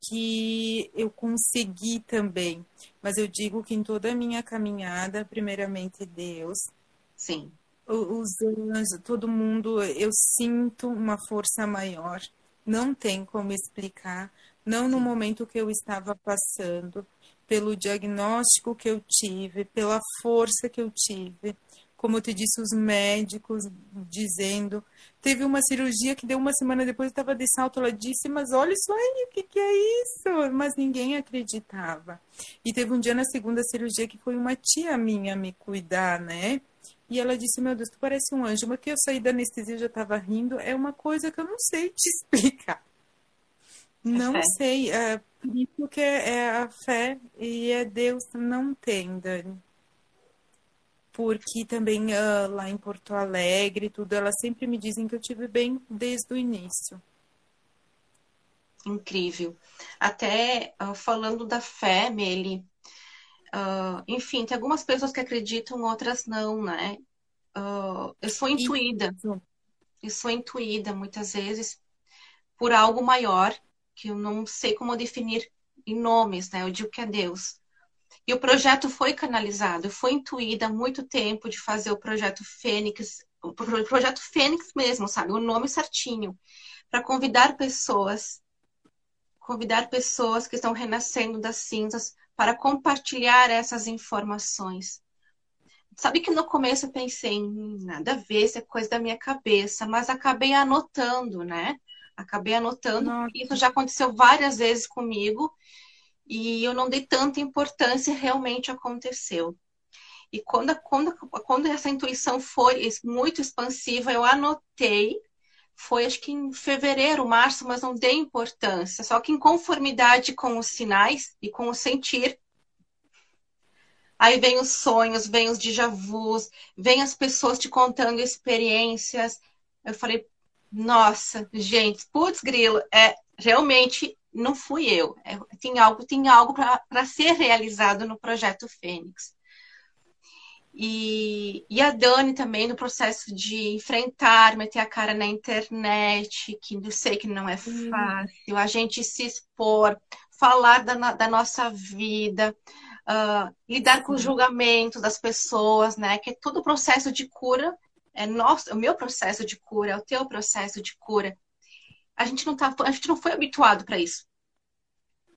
[SPEAKER 2] que eu consegui também. Mas eu digo que em toda a minha caminhada, primeiramente Deus.
[SPEAKER 1] Sim.
[SPEAKER 2] Os anjos, todo mundo, eu sinto uma força maior. Não tem como explicar. Não no momento que eu estava passando, pelo diagnóstico que eu tive, pela força que eu tive como eu te disse, os médicos dizendo. Teve uma cirurgia que deu uma semana depois, eu estava de salto, ela disse, mas olha isso aí, o que, que é isso? Mas ninguém acreditava. E teve um dia na segunda cirurgia que foi uma tia minha me cuidar, né? E ela disse, meu Deus, tu parece um anjo, mas que eu saí da anestesia e já estava rindo, é uma coisa que eu não sei te <laughs> explicar. Não é sei, é, por isso que é, é a fé e é Deus, não tem, Dani porque também uh, lá em Porto Alegre, tudo, elas sempre me dizem que eu tive bem desde o início.
[SPEAKER 1] Incrível. Até uh, falando da fé, Meli, uh, enfim, tem algumas pessoas que acreditam, outras não, né? eu sou intuída. Isso. Eu sou intuída muitas vezes por algo maior que eu não sei como definir em nomes, né? Eu digo que é Deus. E o projeto foi canalizado, foi intuída há muito tempo de fazer o projeto Fênix, o projeto Fênix mesmo, sabe? O nome certinho, para convidar pessoas, convidar pessoas que estão renascendo das cinzas para compartilhar essas informações. Sabe que no começo eu pensei, hum, nada a ver, isso é coisa da minha cabeça, mas acabei anotando, né? Acabei anotando, isso já aconteceu várias vezes comigo, e eu não dei tanta importância, realmente aconteceu. E quando, quando, quando essa intuição foi muito expansiva, eu anotei, foi acho que em fevereiro, março, mas não dei importância. Só que em conformidade com os sinais e com o sentir, aí vem os sonhos, vem os déjà vus, vem as pessoas te contando experiências. Eu falei, nossa, gente, putz, grilo, é realmente não fui eu. É, tem algo, tem algo para ser realizado no projeto Fênix. E, e, a Dani também no processo de enfrentar, meter a cara na internet, que eu sei que não é fácil, a gente se expor, falar da, da nossa vida, uh, lidar com o julgamento das pessoas, né? Que é todo o processo de cura é nosso, é o meu processo de cura, é o teu processo de cura a gente não tá, a gente não foi habituado para isso,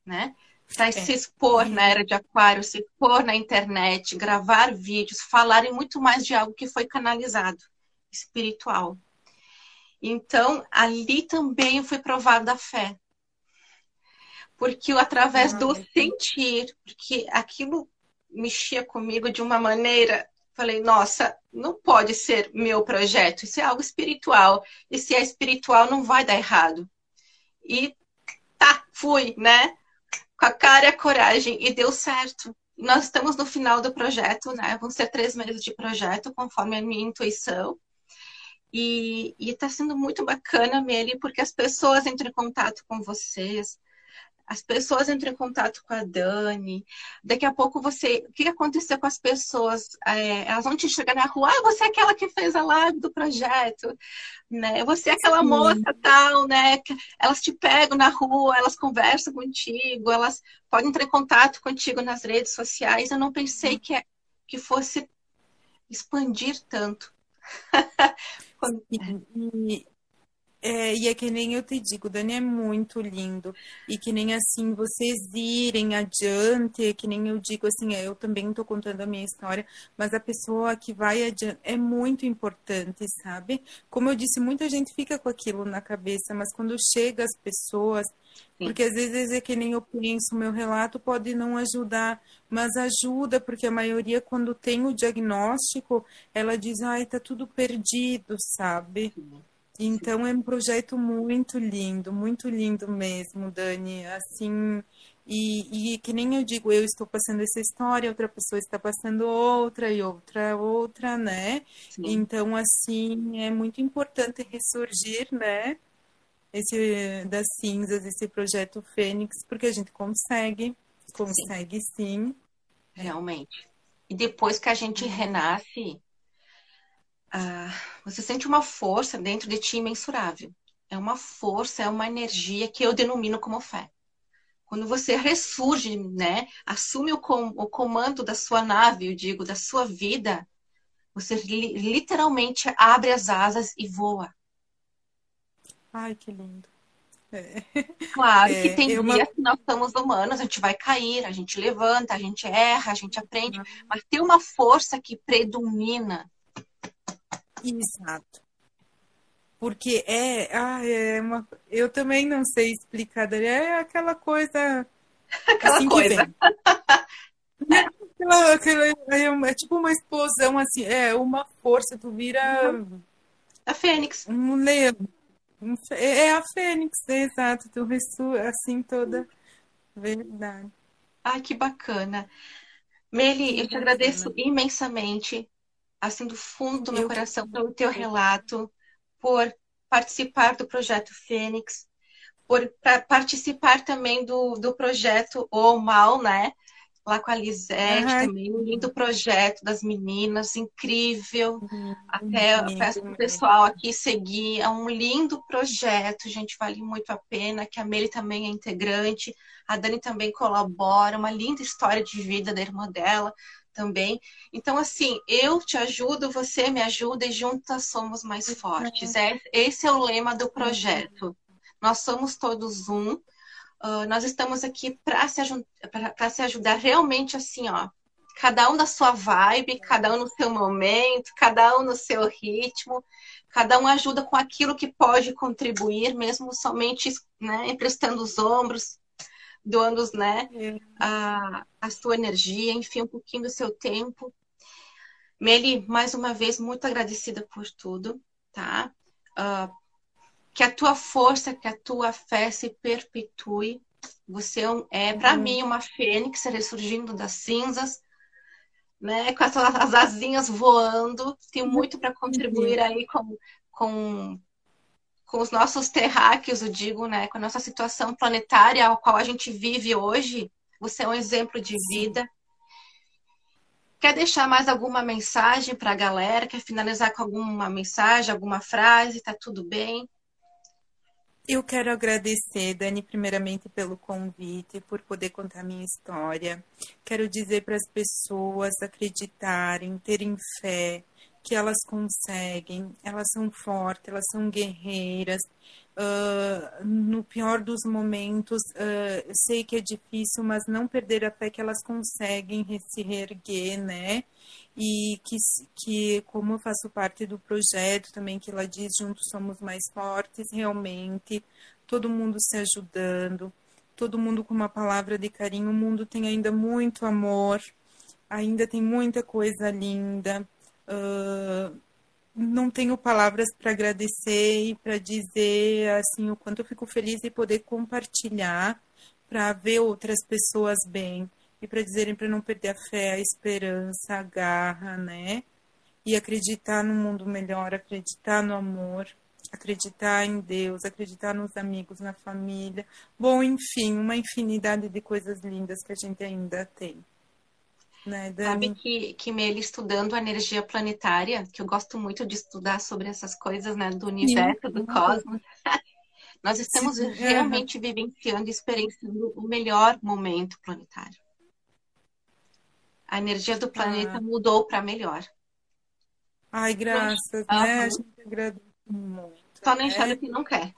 [SPEAKER 1] né? Para é. se expor na era de aquário, se expor na internet, gravar vídeos, falarem muito mais de algo que foi canalizado, espiritual. Então, ali também foi provada a fé. Porque através do sentir, porque aquilo mexia comigo de uma maneira Falei, nossa, não pode ser meu projeto, isso é algo espiritual. E se é espiritual, não vai dar errado. E tá, fui, né? Com a cara e a coragem, e deu certo. Nós estamos no final do projeto, né? Vão ser três meses de projeto, conforme a minha intuição. E está sendo muito bacana, Meli, porque as pessoas entram em contato com vocês, as pessoas entram em contato com a Dani, daqui a pouco você. O que aconteceu com as pessoas? É, elas vão te chegar na rua, ah, você é aquela que fez a live do projeto, né? Você é aquela Sim. moça tal, né? Elas te pegam na rua, elas conversam contigo, elas podem entrar em contato contigo nas redes sociais. Eu não pensei que, é, que fosse expandir tanto. <laughs>
[SPEAKER 2] Quando... E, é, e é que nem eu te digo, Dani é muito lindo. E que nem assim, vocês irem adiante, que nem eu digo assim, é, eu também estou contando a minha história, mas a pessoa que vai adiante é muito importante, sabe? Como eu disse, muita gente fica com aquilo na cabeça, mas quando chega as pessoas, Sim. porque às vezes é que nem eu penso, meu relato pode não ajudar, mas ajuda, porque a maioria, quando tem o diagnóstico, ela diz, ai, tá tudo perdido, sabe? Sim. Então é um projeto muito lindo, muito lindo mesmo, Dani. Assim, e, e, que nem eu digo, eu estou passando essa história, outra pessoa está passando outra e outra, outra, né? Sim. Então, assim, é muito importante ressurgir, né? Esse das cinzas, esse projeto Fênix, porque a gente consegue, consegue sim. sim.
[SPEAKER 1] Realmente. E depois que a gente renasce, ah, você sente uma força dentro de ti imensurável. É uma força, é uma energia que eu denomino como fé. quando você <laughs> ressurge, né? Assume o, com, o comando da sua nave, eu digo, da sua vida, você li, literalmente abre as asas e voa.
[SPEAKER 2] Ai, que lindo.
[SPEAKER 1] É. <laughs> Claro é, que tem dias uma... que nós somos humanos, a gente vai cair, a gente levanta, a gente erra, a gente aprende, uhum. mas tem uma força que predomina.
[SPEAKER 2] Exato. Porque é, ah, é uma, eu também não sei explicar, é aquela coisa. <laughs>
[SPEAKER 1] Aquela assim coisa. <laughs>
[SPEAKER 2] aquela, aquela, é, é, tipo uma explosão, assim, é uma força, tu vira. Uhum.
[SPEAKER 1] A Fênix.
[SPEAKER 2] Um leão. É, é a Fênix, é exato, tu ressurge assim toda. Verdade.
[SPEAKER 1] Ai, que bacana. Meli, eu te agradeço imensamente, assim, do fundo do meu eu coração, pelo teu relato por participar do projeto Fênix, por participar também do, do projeto O Mal, né? Lá com a Lisete uhum. também, um lindo projeto das meninas, incrível. Uhum. Até uhum. peço para o pessoal aqui seguir, é um lindo projeto, gente, vale muito a pena, que a Meli também é integrante, a Dani também colabora, uma linda história de vida da irmã dela também. Então, assim, eu te ajudo, você me ajuda e juntas somos mais fortes. É, esse é o lema do projeto. Nós somos todos um. Uh, nós estamos aqui para se, se ajudar realmente assim, ó. Cada um da sua vibe, cada um no seu momento, cada um no seu ritmo, cada um ajuda com aquilo que pode contribuir, mesmo somente né, emprestando os ombros, doando né, é. a, a sua energia, enfim, um pouquinho do seu tempo. Meli, mais uma vez, muito agradecida por tudo, tá? Uh, que a tua força, que a tua fé se perpetue. Você é, é para uhum. mim, uma fênix ressurgindo das cinzas, né? Com as, <laughs> as asinhas voando. Tenho muito para contribuir aí com, com com os nossos terráqueos, eu digo, né, com a nossa situação planetária, a qual a gente vive hoje, você é um exemplo de vida. Quer deixar mais alguma mensagem para a galera? Quer finalizar com alguma mensagem, alguma frase? Tá tudo bem?
[SPEAKER 2] Eu quero agradecer, Dani, primeiramente pelo convite, por poder contar minha história. Quero dizer para as pessoas acreditarem, terem fé, que elas conseguem, elas são fortes, elas são guerreiras. Uh, no pior dos momentos, uh, eu sei que é difícil, mas não perder a fé que elas conseguem se reerguer, né? E que, que, como eu faço parte do projeto também, que ela diz, juntos somos mais fortes, realmente, todo mundo se ajudando, todo mundo com uma palavra de carinho, o mundo tem ainda muito amor, ainda tem muita coisa linda. Uh, não tenho palavras para agradecer e para dizer assim o quanto eu fico feliz de poder compartilhar para ver outras pessoas bem e para dizerem para não perder a fé, a esperança, a garra, né? E acreditar no mundo melhor, acreditar no amor, acreditar em Deus, acreditar nos amigos, na família. Bom, enfim, uma infinidade de coisas lindas que a gente ainda tem. Né,
[SPEAKER 1] Sabe que, que Meli estudando a energia planetária, que eu gosto muito de estudar sobre essas coisas, né, do universo, do cosmos. <laughs> Nós estamos Sim. realmente vivenciando e experienciando o melhor momento planetário. A energia do planeta ah. mudou para melhor.
[SPEAKER 2] Ai, graças, né? A gente agradece muito.
[SPEAKER 1] Só não enxerga né? que não quer.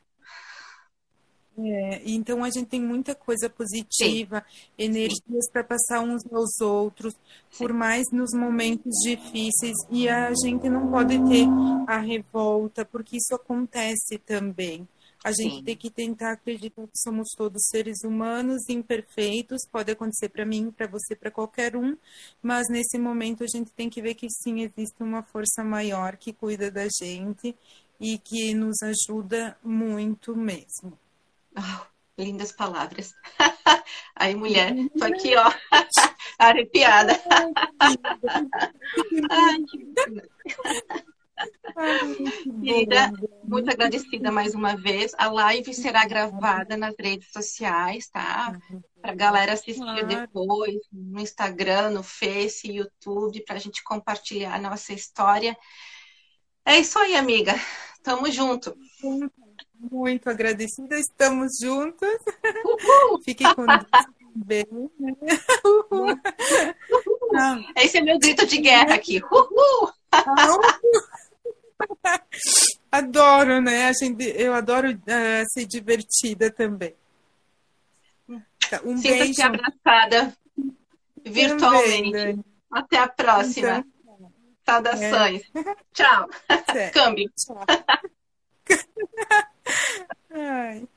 [SPEAKER 2] É, então a gente tem muita coisa positiva, Sim. energias para passar uns aos outros, Sim. por mais nos momentos difíceis, e a gente não pode ter a revolta, porque isso acontece também. A gente Sim. tem que tentar acreditar que somos todos seres humanos, imperfeitos, pode acontecer para mim, para você, para qualquer um, mas nesse momento a gente tem que ver que sim, existe uma força maior que cuida da gente e que nos ajuda muito mesmo.
[SPEAKER 1] Oh, lindas palavras. <laughs> Aí, mulher, tô aqui, ó, <laughs> arrepiada. Ai, <laughs> Querida, muito agradecida mais uma vez. A live será gravada nas redes sociais, tá? Para galera assistir depois no Instagram, no Face, YouTube, para a gente compartilhar a nossa história. É isso aí, amiga. Tamo junto.
[SPEAKER 2] Muito agradecida. Estamos juntas. Uhul. Fiquem com Deus. Bem, né? Uhul.
[SPEAKER 1] Esse é meu grito de guerra aqui. Uhul.
[SPEAKER 2] Adoro, né? A gente, eu adoro uh, ser divertida também.
[SPEAKER 1] Tá, um Sinta-se abraçada virtualmente. Também, Até a próxima. Então, Saudações. É. Tchau. Câmbio. Tchau. <laughs> 哎